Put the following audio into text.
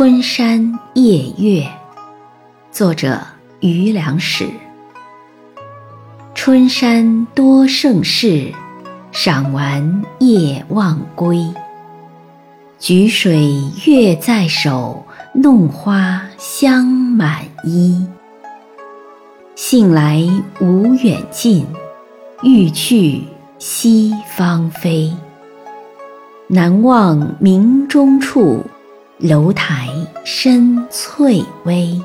春山夜月，作者余良史。春山多胜事，赏玩夜忘归。举水月在手，弄花香满衣。信来无远近，欲去西方飞。南望明中处。楼台深翠微。